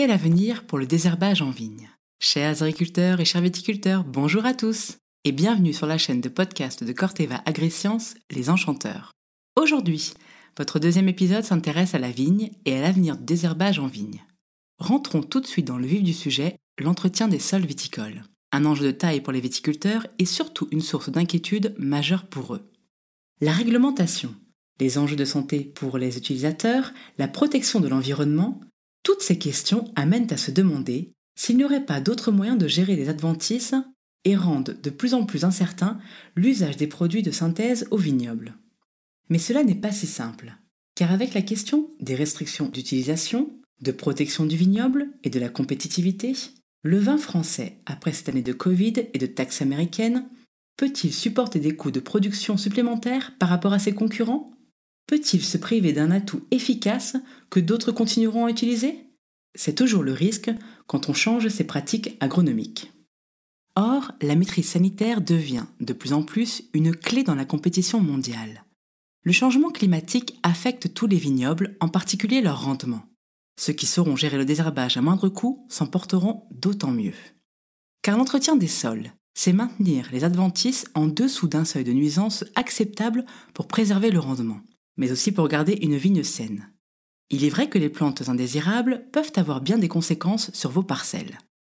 Quel avenir pour le désherbage en vigne Chers agriculteurs et chers viticulteurs, bonjour à tous et bienvenue sur la chaîne de podcast de Corteva Agriscience, Les Enchanteurs. Aujourd'hui, votre deuxième épisode s'intéresse à la vigne et à l'avenir du désherbage en vigne. Rentrons tout de suite dans le vif du sujet, l'entretien des sols viticoles. Un enjeu de taille pour les viticulteurs et surtout une source d'inquiétude majeure pour eux. La réglementation, les enjeux de santé pour les utilisateurs, la protection de l'environnement, toutes ces questions amènent à se demander s'il n'y aurait pas d'autres moyens de gérer les adventices et rendent de plus en plus incertain l'usage des produits de synthèse au vignoble. Mais cela n'est pas si simple, car avec la question des restrictions d'utilisation, de protection du vignoble et de la compétitivité, le vin français, après cette année de Covid et de taxes américaines, peut-il supporter des coûts de production supplémentaires par rapport à ses concurrents? Peut-il se priver d'un atout efficace que d'autres continueront à utiliser? C'est toujours le risque quand on change ses pratiques agronomiques. Or, la maîtrise sanitaire devient de plus en plus une clé dans la compétition mondiale. Le changement climatique affecte tous les vignobles, en particulier leur rendement. Ceux qui sauront gérer le désherbage à moindre coût s'en porteront d'autant mieux. Car l'entretien des sols, c'est maintenir les adventices en dessous d'un seuil de nuisance acceptable pour préserver le rendement, mais aussi pour garder une vigne saine. Il est vrai que les plantes indésirables peuvent avoir bien des conséquences sur vos parcelles.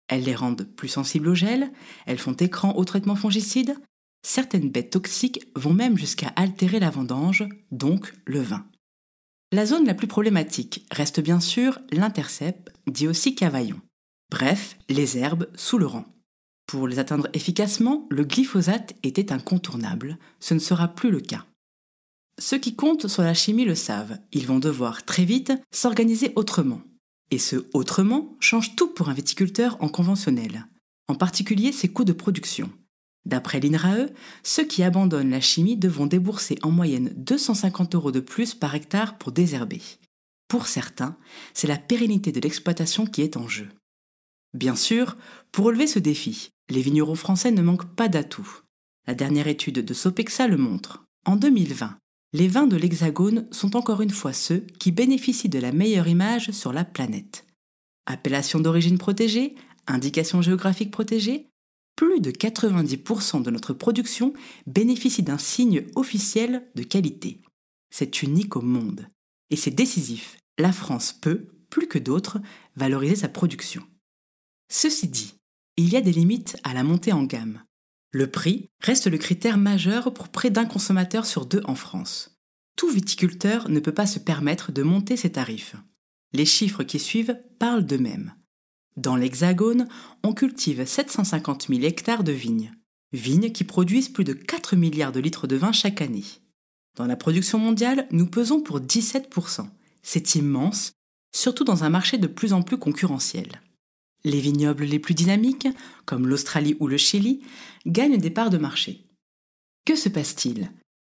Elles les rendent plus sensibles au gel, elles font écran au traitement fongicide, certaines bêtes toxiques vont même jusqu'à altérer la vendange, donc le vin. La zone la plus problématique reste bien sûr l'intercept, dit aussi cavaillon. Bref, les herbes sous le rang. Pour les atteindre efficacement, le glyphosate était incontournable, ce ne sera plus le cas. Ceux qui comptent sur la chimie le savent, ils vont devoir très vite s'organiser autrement, et ce autrement change tout pour un viticulteur en conventionnel, en particulier ses coûts de production. D'après l'INRAE, ceux qui abandonnent la chimie devront débourser en moyenne 250 euros de plus par hectare pour désherber. Pour certains, c'est la pérennité de l'exploitation qui est en jeu. Bien sûr, pour relever ce défi, les vignerons français ne manquent pas d'atouts. La dernière étude de Sopexa le montre. En 2020, les vins de l'Hexagone sont encore une fois ceux qui bénéficient de la meilleure image sur la planète. Appellation d'origine protégée, indication géographique protégée, plus de 90% de notre production bénéficie d'un signe officiel de qualité. C'est unique au monde. Et c'est décisif. La France peut, plus que d'autres, valoriser sa production. Ceci dit, il y a des limites à la montée en gamme. Le prix reste le critère majeur pour près d'un consommateur sur deux en France. Tout viticulteur ne peut pas se permettre de monter ses tarifs. Les chiffres qui suivent parlent d'eux-mêmes. Dans l'Hexagone, on cultive 750 000 hectares de vignes, vignes qui produisent plus de 4 milliards de litres de vin chaque année. Dans la production mondiale, nous pesons pour 17%. C'est immense, surtout dans un marché de plus en plus concurrentiel. Les vignobles les plus dynamiques, comme l'Australie ou le Chili, gagnent des parts de marché. Que se passe-t-il?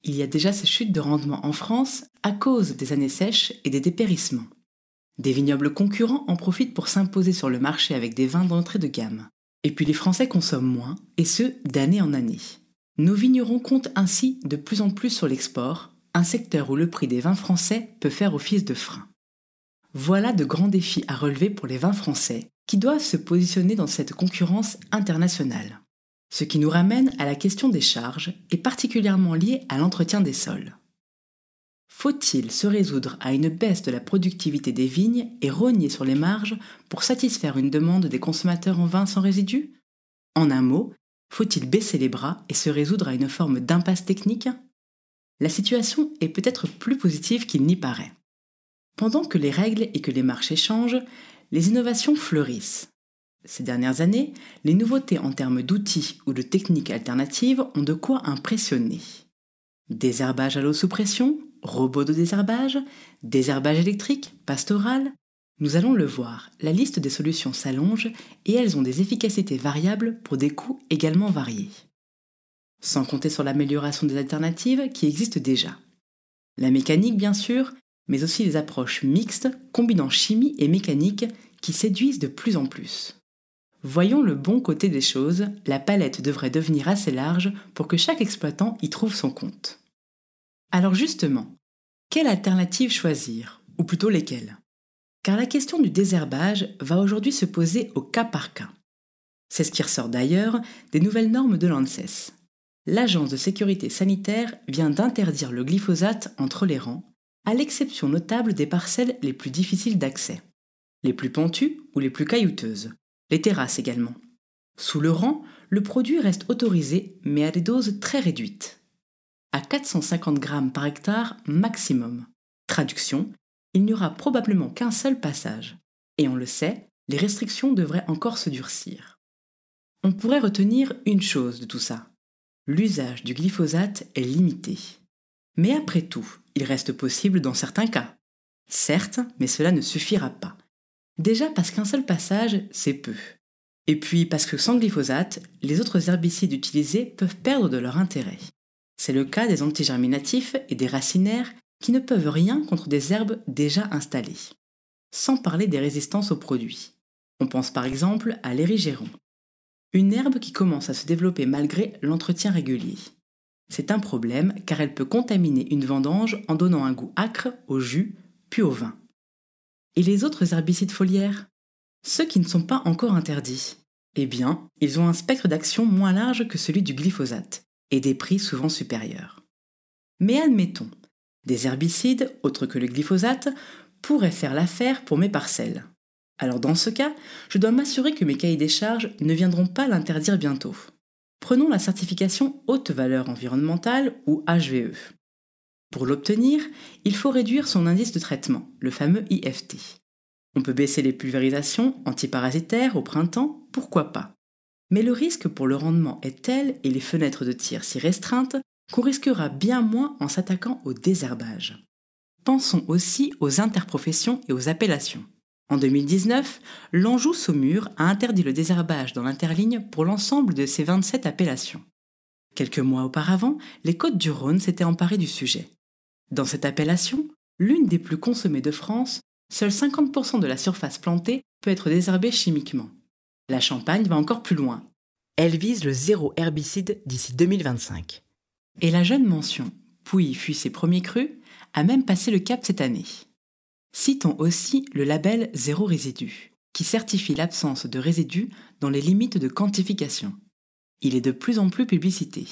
Il y a déjà ces chutes de rendement en France à cause des années sèches et des dépérissements. Des vignobles concurrents en profitent pour s'imposer sur le marché avec des vins d'entrée de gamme. Et puis les Français consomment moins, et ce, d'année en année. Nos vignerons comptent ainsi de plus en plus sur l'export, un secteur où le prix des vins français peut faire office de frein. Voilà de grands défis à relever pour les vins français, qui doivent se positionner dans cette concurrence internationale. Ce qui nous ramène à la question des charges, et particulièrement liée à l'entretien des sols. Faut-il se résoudre à une baisse de la productivité des vignes et rogner sur les marges pour satisfaire une demande des consommateurs en vin sans résidus? En un mot, faut-il baisser les bras et se résoudre à une forme d'impasse technique? La situation est peut-être plus positive qu'il n'y paraît. Pendant que les règles et que les marchés changent, les innovations fleurissent. Ces dernières années, les nouveautés en termes d'outils ou de techniques alternatives ont de quoi impressionner. Désherbage à l'eau sous pression, robots de désherbage, désherbage électrique, pastoral. Nous allons le voir, la liste des solutions s'allonge et elles ont des efficacités variables pour des coûts également variés. Sans compter sur l'amélioration des alternatives qui existent déjà. La mécanique, bien sûr, mais aussi les approches mixtes combinant chimie et mécanique qui séduisent de plus en plus. Voyons le bon côté des choses, la palette devrait devenir assez large pour que chaque exploitant y trouve son compte. Alors justement, quelle alternative choisir Ou plutôt lesquelles? Car la question du désherbage va aujourd'hui se poser au cas par cas. C'est ce qui ressort d'ailleurs des nouvelles normes de l'ANSES. L'Agence de sécurité sanitaire vient d'interdire le glyphosate entre les rangs, à l'exception notable des parcelles les plus difficiles d'accès, les plus pentues ou les plus caillouteuses, les terrasses également. Sous le rang, le produit reste autorisé mais à des doses très réduites. À 450 grammes par hectare maximum. Traduction, il n'y aura probablement qu'un seul passage. Et on le sait, les restrictions devraient encore se durcir. On pourrait retenir une chose de tout ça. L'usage du glyphosate est limité. Mais après tout, il reste possible dans certains cas. Certes, mais cela ne suffira pas. Déjà parce qu'un seul passage, c'est peu. Et puis parce que sans glyphosate, les autres herbicides utilisés peuvent perdre de leur intérêt. C'est le cas des antigerminatifs et des racinaires qui ne peuvent rien contre des herbes déjà installées. Sans parler des résistances aux produits. On pense par exemple à l'érigéron. Une herbe qui commence à se développer malgré l'entretien régulier. C'est un problème car elle peut contaminer une vendange en donnant un goût acre au jus puis au vin. Et les autres herbicides foliaires? Ceux qui ne sont pas encore interdits. Eh bien, ils ont un spectre d'action moins large que celui du glyphosate et des prix souvent supérieurs. Mais admettons, des herbicides, autres que le glyphosate, pourraient faire l'affaire pour mes parcelles. Alors dans ce cas, je dois m'assurer que mes cahiers des charges ne viendront pas l'interdire bientôt. Prenons la certification haute valeur environnementale ou HVE. Pour l'obtenir, il faut réduire son indice de traitement, le fameux IFT. On peut baisser les pulvérisations antiparasitaires au printemps, pourquoi pas. Mais le risque pour le rendement est tel et les fenêtres de tir si restreintes qu'on risquera bien moins en s'attaquant au désherbage. Pensons aussi aux interprofessions et aux appellations. En 2019, l'Anjou Saumur a interdit le désherbage dans l'interligne pour l'ensemble de ses 27 appellations. Quelques mois auparavant, les Côtes du Rhône s'étaient emparées du sujet. Dans cette appellation, l'une des plus consommées de France, seuls 50% de la surface plantée peut être désherbée chimiquement. La Champagne va encore plus loin. Elle vise le zéro herbicide d'ici 2025. Et la jeune mention Pouilly fuit ses premiers crus a même passé le cap cette année. Citons aussi le label Zéro résidu, qui certifie l'absence de résidus dans les limites de quantification. Il est de plus en plus publicité.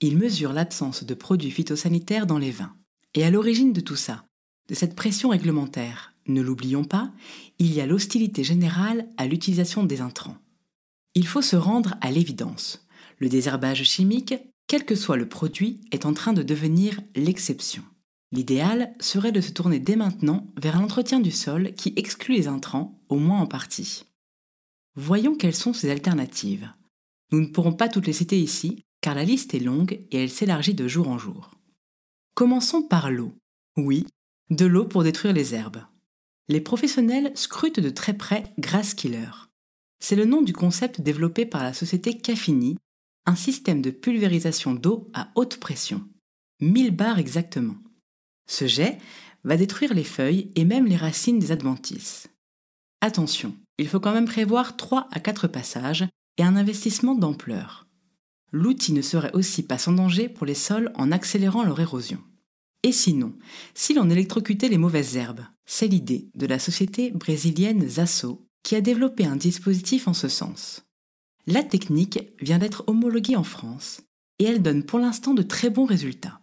Il mesure l'absence de produits phytosanitaires dans les vins. Et à l'origine de tout ça, de cette pression réglementaire, ne l'oublions pas, il y a l'hostilité générale à l'utilisation des intrants. Il faut se rendre à l'évidence. Le désherbage chimique quel que soit le produit, est en train de devenir l'exception. L'idéal serait de se tourner dès maintenant vers un entretien du sol qui exclut les intrants, au moins en partie. Voyons quelles sont ces alternatives. Nous ne pourrons pas toutes les citer ici, car la liste est longue et elle s'élargit de jour en jour. Commençons par l'eau. Oui, de l'eau pour détruire les herbes. Les professionnels scrutent de très près Grass Killer. C'est le nom du concept développé par la société Caffini un système de pulvérisation d'eau à haute pression, 1000 bars exactement. Ce jet va détruire les feuilles et même les racines des adventices. Attention, il faut quand même prévoir 3 à 4 passages et un investissement d'ampleur. L'outil ne serait aussi pas sans danger pour les sols en accélérant leur érosion. Et sinon, si l'on électrocutait les mauvaises herbes, c'est l'idée de la société brésilienne Zasso qui a développé un dispositif en ce sens. La technique vient d'être homologuée en France et elle donne pour l'instant de très bons résultats.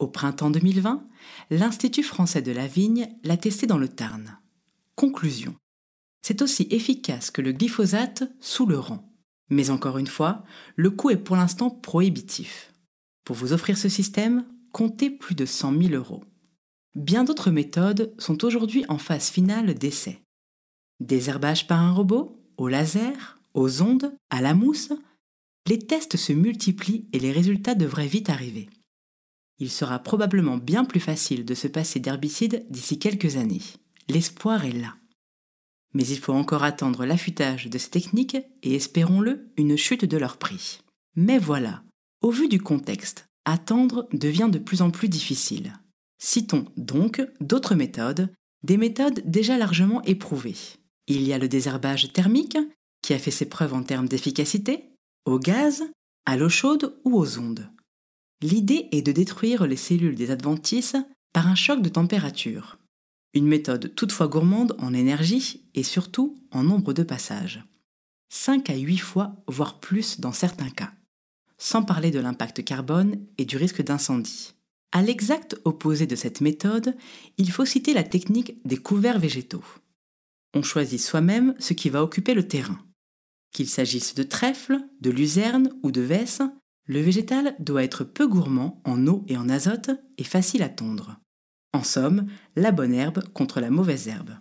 Au printemps 2020, l'Institut français de la vigne l'a testé dans le Tarn. Conclusion. C'est aussi efficace que le glyphosate sous le rang. Mais encore une fois, le coût est pour l'instant prohibitif. Pour vous offrir ce système, comptez plus de 100 000 euros. Bien d'autres méthodes sont aujourd'hui en phase finale d'essai. Désherbage par un robot, au laser, aux ondes, à la mousse, les tests se multiplient et les résultats devraient vite arriver. Il sera probablement bien plus facile de se passer d'herbicides d'ici quelques années. L'espoir est là. Mais il faut encore attendre l'affûtage de ces techniques et espérons-le, une chute de leur prix. Mais voilà, au vu du contexte, attendre devient de plus en plus difficile. Citons donc d'autres méthodes, des méthodes déjà largement éprouvées. Il y a le désherbage thermique, qui a fait ses preuves en termes d'efficacité, au gaz, à l'eau chaude ou aux ondes. L'idée est de détruire les cellules des adventices par un choc de température. Une méthode toutefois gourmande en énergie et surtout en nombre de passages. 5 à 8 fois, voire plus dans certains cas. Sans parler de l'impact carbone et du risque d'incendie. À l'exact opposé de cette méthode, il faut citer la technique des couverts végétaux. On choisit soi-même ce qui va occuper le terrain. Qu'il s'agisse de trèfle, de luzerne ou de vesse, le végétal doit être peu gourmand en eau et en azote et facile à tondre. En somme, la bonne herbe contre la mauvaise herbe.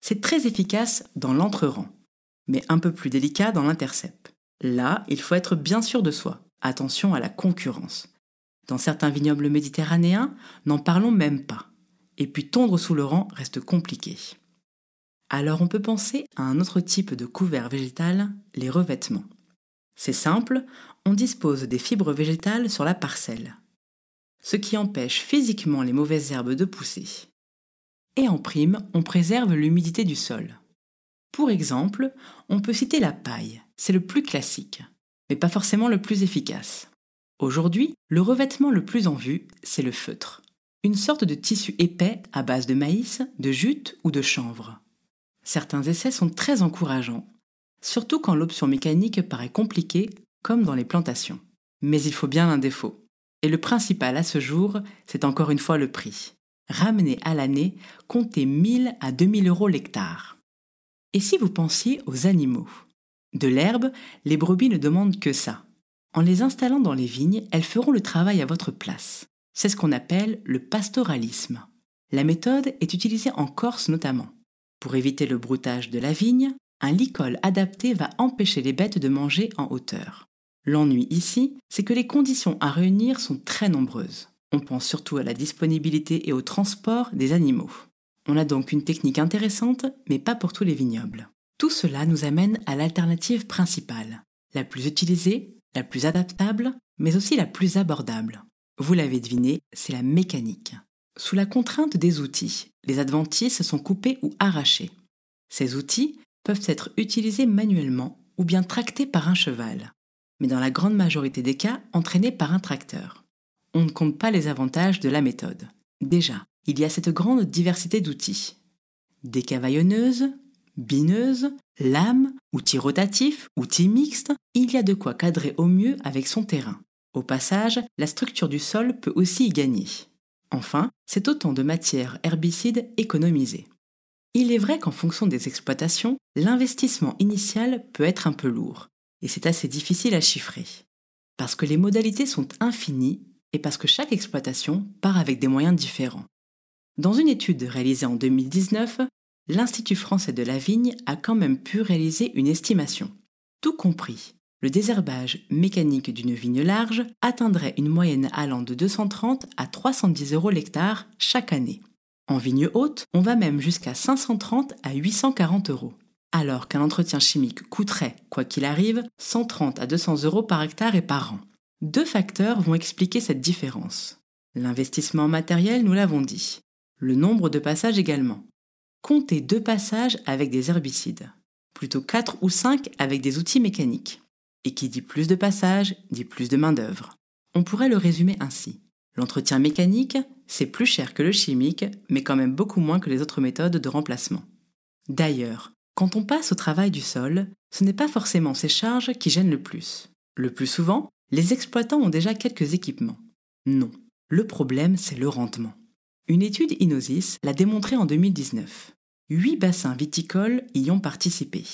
C'est très efficace dans l'entre-rang, mais un peu plus délicat dans l'intercept. Là, il faut être bien sûr de soi. Attention à la concurrence. Dans certains vignobles méditerranéens, n'en parlons même pas. Et puis tondre sous le rang reste compliqué. Alors on peut penser à un autre type de couvert végétal, les revêtements. C'est simple, on dispose des fibres végétales sur la parcelle, ce qui empêche physiquement les mauvaises herbes de pousser. Et en prime, on préserve l'humidité du sol. Pour exemple, on peut citer la paille, c'est le plus classique, mais pas forcément le plus efficace. Aujourd'hui, le revêtement le plus en vue, c'est le feutre, une sorte de tissu épais à base de maïs, de jute ou de chanvre. Certains essais sont très encourageants, surtout quand l'option mécanique paraît compliquée, comme dans les plantations. Mais il faut bien un défaut. Et le principal à ce jour, c'est encore une fois le prix. Ramener à l'année, comptez 1000 à 2000 euros l'hectare. Et si vous pensiez aux animaux? De l'herbe, les brebis ne demandent que ça. En les installant dans les vignes, elles feront le travail à votre place. C'est ce qu'on appelle le pastoralisme. La méthode est utilisée en Corse notamment. Pour éviter le broutage de la vigne, un licol adapté va empêcher les bêtes de manger en hauteur. L'ennui ici, c'est que les conditions à réunir sont très nombreuses. On pense surtout à la disponibilité et au transport des animaux. On a donc une technique intéressante, mais pas pour tous les vignobles. Tout cela nous amène à l'alternative principale, la plus utilisée, la plus adaptable, mais aussi la plus abordable. Vous l'avez deviné, c'est la mécanique. Sous la contrainte des outils, les adventices sont coupés ou arrachés. Ces outils peuvent être utilisés manuellement ou bien tractés par un cheval, mais dans la grande majorité des cas entraînés par un tracteur. On ne compte pas les avantages de la méthode. Déjà, il y a cette grande diversité d'outils. Décavaillonneuses, bineuses, lames, outils rotatifs, outils mixtes, il y a de quoi cadrer au mieux avec son terrain. Au passage, la structure du sol peut aussi y gagner. Enfin, c'est autant de matières herbicides économisées. Il est vrai qu'en fonction des exploitations, l'investissement initial peut être un peu lourd, et c'est assez difficile à chiffrer. Parce que les modalités sont infinies et parce que chaque exploitation part avec des moyens différents. Dans une étude réalisée en 2019, l'Institut français de la vigne a quand même pu réaliser une estimation. Tout compris, le désherbage mécanique d'une vigne large atteindrait une moyenne allant de 230 à 310 euros l'hectare chaque année. En vigne haute, on va même jusqu'à 530 à 840 euros. Alors qu'un entretien chimique coûterait, quoi qu'il arrive, 130 à 200 euros par hectare et par an. Deux facteurs vont expliquer cette différence. L'investissement matériel, nous l'avons dit. Le nombre de passages également. Comptez deux passages avec des herbicides. Plutôt 4 ou 5 avec des outils mécaniques. Et qui dit plus de passages, dit plus de main-d'œuvre. On pourrait le résumer ainsi. L'entretien mécanique, c'est plus cher que le chimique, mais quand même beaucoup moins que les autres méthodes de remplacement. D'ailleurs, quand on passe au travail du sol, ce n'est pas forcément ces charges qui gênent le plus. Le plus souvent, les exploitants ont déjà quelques équipements. Non, le problème, c'est le rendement. Une étude Inosis l'a démontré en 2019. Huit bassins viticoles y ont participé.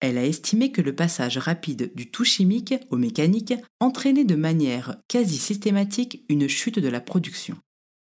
Elle a estimé que le passage rapide du tout chimique au mécanique entraînait de manière quasi systématique une chute de la production.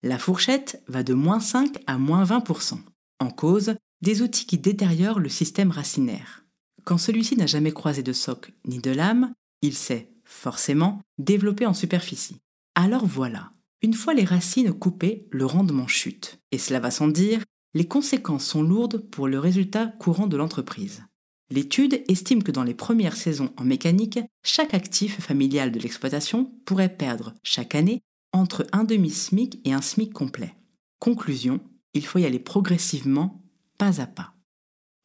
La fourchette va de moins 5 à moins 20%. En cause, des outils qui détériorent le système racinaire. Quand celui-ci n'a jamais croisé de soc ni de lame, il s'est, forcément, développé en superficie. Alors voilà, une fois les racines coupées, le rendement chute. Et cela va sans dire, les conséquences sont lourdes pour le résultat courant de l'entreprise. L'étude estime que dans les premières saisons en mécanique, chaque actif familial de l'exploitation pourrait perdre chaque année entre un demi-SMIC et un SMIC complet. Conclusion, il faut y aller progressivement, pas à pas.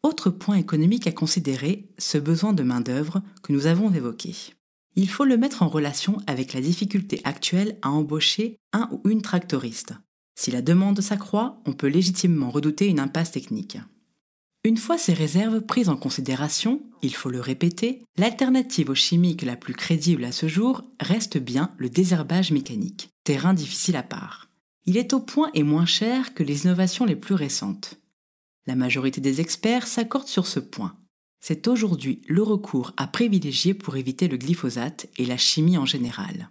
Autre point économique à considérer, ce besoin de main-d'œuvre que nous avons évoqué. Il faut le mettre en relation avec la difficulté actuelle à embaucher un ou une tractoriste. Si la demande s'accroît, on peut légitimement redouter une impasse technique. Une fois ces réserves prises en considération, il faut le répéter, l'alternative aux chimiques la plus crédible à ce jour reste bien le désherbage mécanique, terrain difficile à part. Il est au point et moins cher que les innovations les plus récentes. La majorité des experts s'accordent sur ce point. C'est aujourd'hui le recours à privilégier pour éviter le glyphosate et la chimie en général.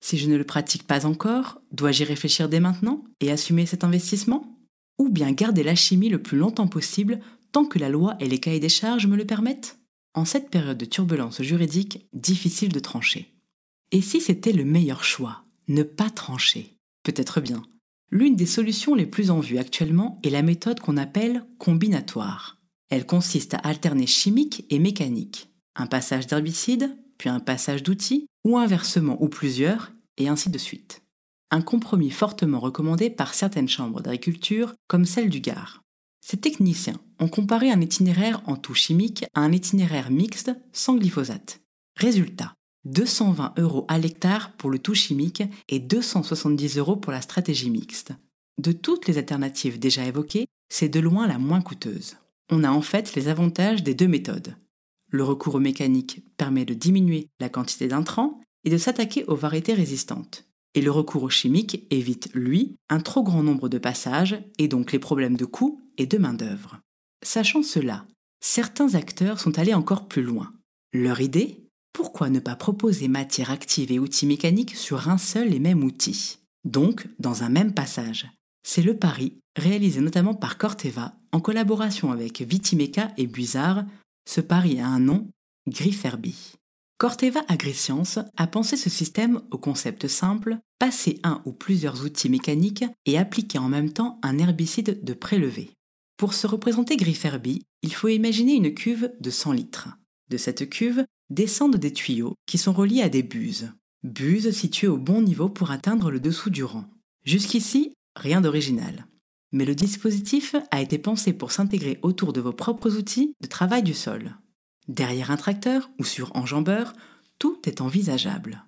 Si je ne le pratique pas encore, dois-je y réfléchir dès maintenant et assumer cet investissement? Ou bien garder la chimie le plus longtemps possible tant que la loi et les cahiers des charges me le permettent? En cette période de turbulence juridique, difficile de trancher. Et si c'était le meilleur choix? Ne pas trancher Peut-être bien. L'une des solutions les plus en vue actuellement est la méthode qu'on appelle combinatoire. Elle consiste à alterner chimique et mécanique. Un passage d'herbicide, puis un passage d'outils, ou inversement ou plusieurs, et ainsi de suite. Un compromis fortement recommandé par certaines chambres d'agriculture, comme celle du Gard. Ces techniciens ont comparé un itinéraire en tout chimique à un itinéraire mixte sans glyphosate. Résultat, 220 euros à l'hectare pour le tout chimique et 270 euros pour la stratégie mixte. De toutes les alternatives déjà évoquées, c'est de loin la moins coûteuse. On a en fait les avantages des deux méthodes. Le recours au mécanique permet de diminuer la quantité d'intrants et de s'attaquer aux variétés résistantes. Et le recours au chimique évite, lui, un trop grand nombre de passages et donc les problèmes de coût et de main-d'œuvre. Sachant cela, certains acteurs sont allés encore plus loin. Leur idée? Pourquoi ne pas proposer matière active et outils mécaniques sur un seul et même outil? Donc, dans un même passage. C'est le pari réalisé notamment par Corteva en collaboration avec Vitimeca et Buizard. Ce pari a un nom, Grifferby. Corteva AgriScience a pensé ce système au concept simple, passer un ou plusieurs outils mécaniques et appliquer en même temps un herbicide de prélevé. Pour se représenter Grifferby, il faut imaginer une cuve de 100 litres. De cette cuve descendent des tuyaux qui sont reliés à des buses. Buses situées au bon niveau pour atteindre le dessous du rang. Jusqu'ici, rien d'original. Mais le dispositif a été pensé pour s'intégrer autour de vos propres outils de travail du sol. Derrière un tracteur ou sur enjambeur, tout est envisageable.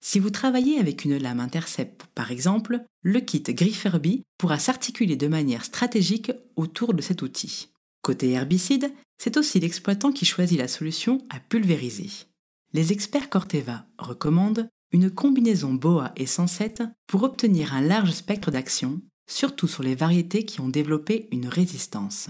Si vous travaillez avec une lame intercept, par exemple, le kit Grifferby pourra s'articuler de manière stratégique autour de cet outil. Côté herbicide, c'est aussi l'exploitant qui choisit la solution à pulvériser. Les experts Corteva recommandent une combinaison BOA et 107 pour obtenir un large spectre d'action, surtout sur les variétés qui ont développé une résistance.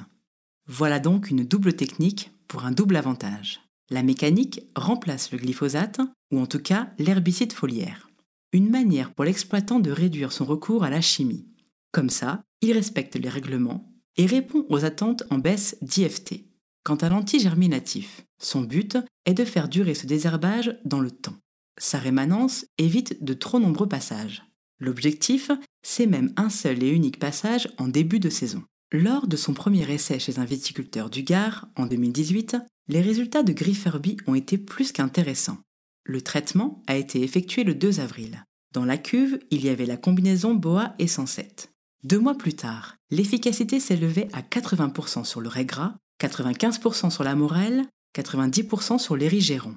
Voilà donc une double technique pour un double avantage. La mécanique remplace le glyphosate, ou en tout cas l'herbicide foliaire. Une manière pour l'exploitant de réduire son recours à la chimie. Comme ça, il respecte les règlements et répond aux attentes en baisse d'IFT. Quant à l'antigerminatif, son but est de faire durer ce désherbage dans le temps. Sa rémanence évite de trop nombreux passages. L'objectif, c'est même un seul et unique passage en début de saison. Lors de son premier essai chez un viticulteur du Gard en 2018, les résultats de Grifferby ont été plus qu'intéressants. Le traitement a été effectué le 2 avril. Dans la cuve, il y avait la combinaison BOA et 107. Deux mois plus tard, l'efficacité s'élevait à 80% sur le ray gras, 95% sur la morelle, 90% sur l'érigéron,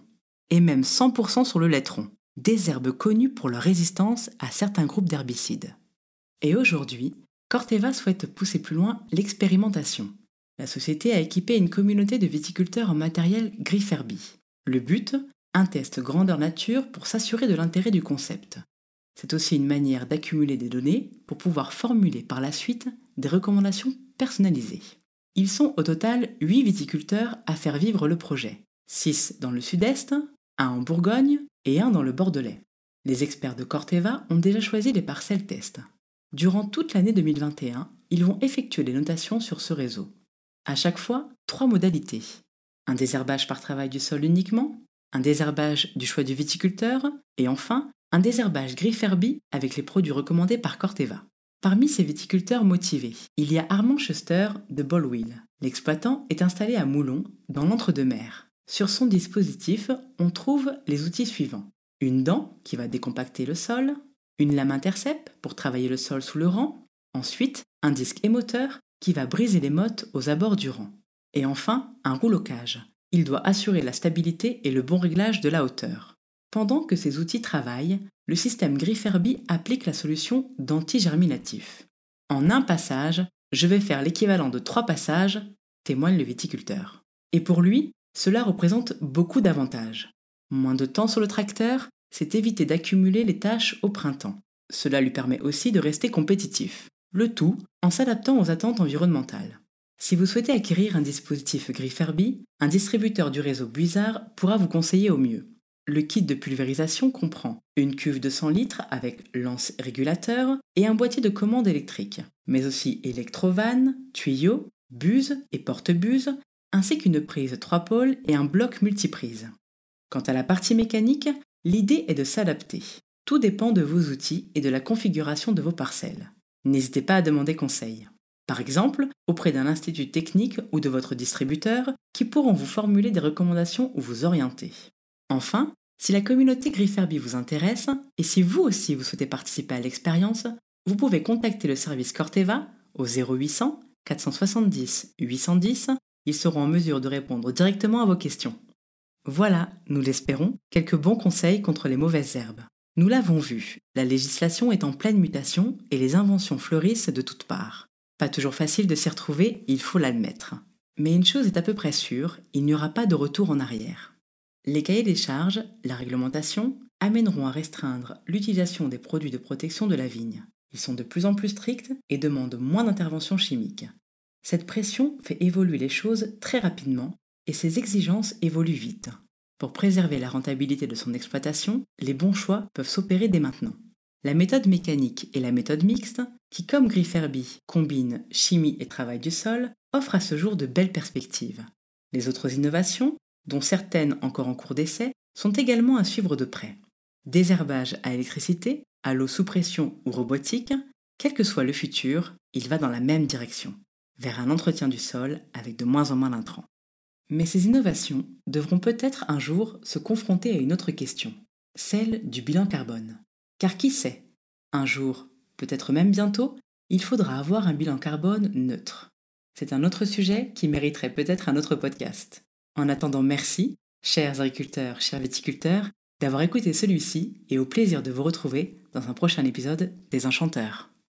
et même 100% sur le laitron, des herbes connues pour leur résistance à certains groupes d'herbicides. Et aujourd'hui, Corteva souhaite pousser plus loin l'expérimentation. La société a équipé une communauté de viticulteurs en matériel Grifferby. Le but Un test grandeur nature pour s'assurer de l'intérêt du concept. C'est aussi une manière d'accumuler des données pour pouvoir formuler par la suite des recommandations personnalisées. Ils sont au total 8 viticulteurs à faire vivre le projet. 6 dans le sud-est, 1 en Bourgogne et 1 dans le Bordelais. Les experts de Corteva ont déjà choisi les parcelles test. Durant toute l'année 2021, ils vont effectuer les notations sur ce réseau. À chaque fois, trois modalités. Un désherbage par travail du sol uniquement, un désherbage du choix du viticulteur, et enfin, un désherbage gris-ferbi avec les produits recommandés par Corteva. Parmi ces viticulteurs motivés, il y a Armand Schuster de Bolwil. L'exploitant est installé à Moulon, dans l'entre-deux-mers. Sur son dispositif, on trouve les outils suivants. Une dent qui va décompacter le sol, une lame intercept pour travailler le sol sous le rang, ensuite un disque émoteur qui va briser les mottes aux abords du rang, et enfin un rouleau cage. Il doit assurer la stabilité et le bon réglage de la hauteur. Pendant que ces outils travaillent, le système Grifferby applique la solution d'anti-germinatif. En un passage, je vais faire l'équivalent de trois passages, témoigne le viticulteur. Et pour lui, cela représente beaucoup d'avantages. Moins de temps sur le tracteur, c'est éviter d'accumuler les tâches au printemps. Cela lui permet aussi de rester compétitif. Le tout en s'adaptant aux attentes environnementales. Si vous souhaitez acquérir un dispositif Grifferby, un distributeur du réseau Buizard pourra vous conseiller au mieux. Le kit de pulvérisation comprend une cuve de 100 litres avec lance régulateur et un boîtier de commande électrique, mais aussi électrovanne, tuyaux, buse et porte-buse, ainsi qu'une prise 3 pôles et un bloc multiprise. Quant à la partie mécanique, l'idée est de s'adapter. Tout dépend de vos outils et de la configuration de vos parcelles. N'hésitez pas à demander conseil. Par exemple, auprès d'un institut technique ou de votre distributeur qui pourront vous formuler des recommandations ou vous orienter. Enfin, si la communauté Grifferby vous intéresse et si vous aussi vous souhaitez participer à l'expérience, vous pouvez contacter le service Corteva au 0800 470 810. Ils seront en mesure de répondre directement à vos questions. Voilà, nous l'espérons, quelques bons conseils contre les mauvaises herbes. Nous l'avons vu, la législation est en pleine mutation et les inventions fleurissent de toutes parts. Pas toujours facile de s'y retrouver, il faut l'admettre. Mais une chose est à peu près sûre, il n'y aura pas de retour en arrière. Les cahiers des charges, la réglementation, amèneront à restreindre l'utilisation des produits de protection de la vigne. Ils sont de plus en plus stricts et demandent moins d'interventions chimiques. Cette pression fait évoluer les choses très rapidement et ces exigences évoluent vite. Pour préserver la rentabilité de son exploitation, les bons choix peuvent s'opérer dès maintenant. La méthode mécanique et la méthode mixte, qui comme Grifferby combinent chimie et travail du sol, offrent à ce jour de belles perspectives. Les autres innovations, dont certaines encore en cours d'essai, sont également à suivre de près. Désherbage à électricité, à l'eau sous pression ou robotique, quel que soit le futur, il va dans la même direction, vers un entretien du sol avec de moins en moins d'intrants. Mais ces innovations devront peut-être un jour se confronter à une autre question, celle du bilan carbone. Car qui sait Un jour, peut-être même bientôt, il faudra avoir un bilan carbone neutre. C'est un autre sujet qui mériterait peut-être un autre podcast. En attendant, merci, chers agriculteurs, chers viticulteurs, d'avoir écouté celui-ci et au plaisir de vous retrouver dans un prochain épisode des Enchanteurs.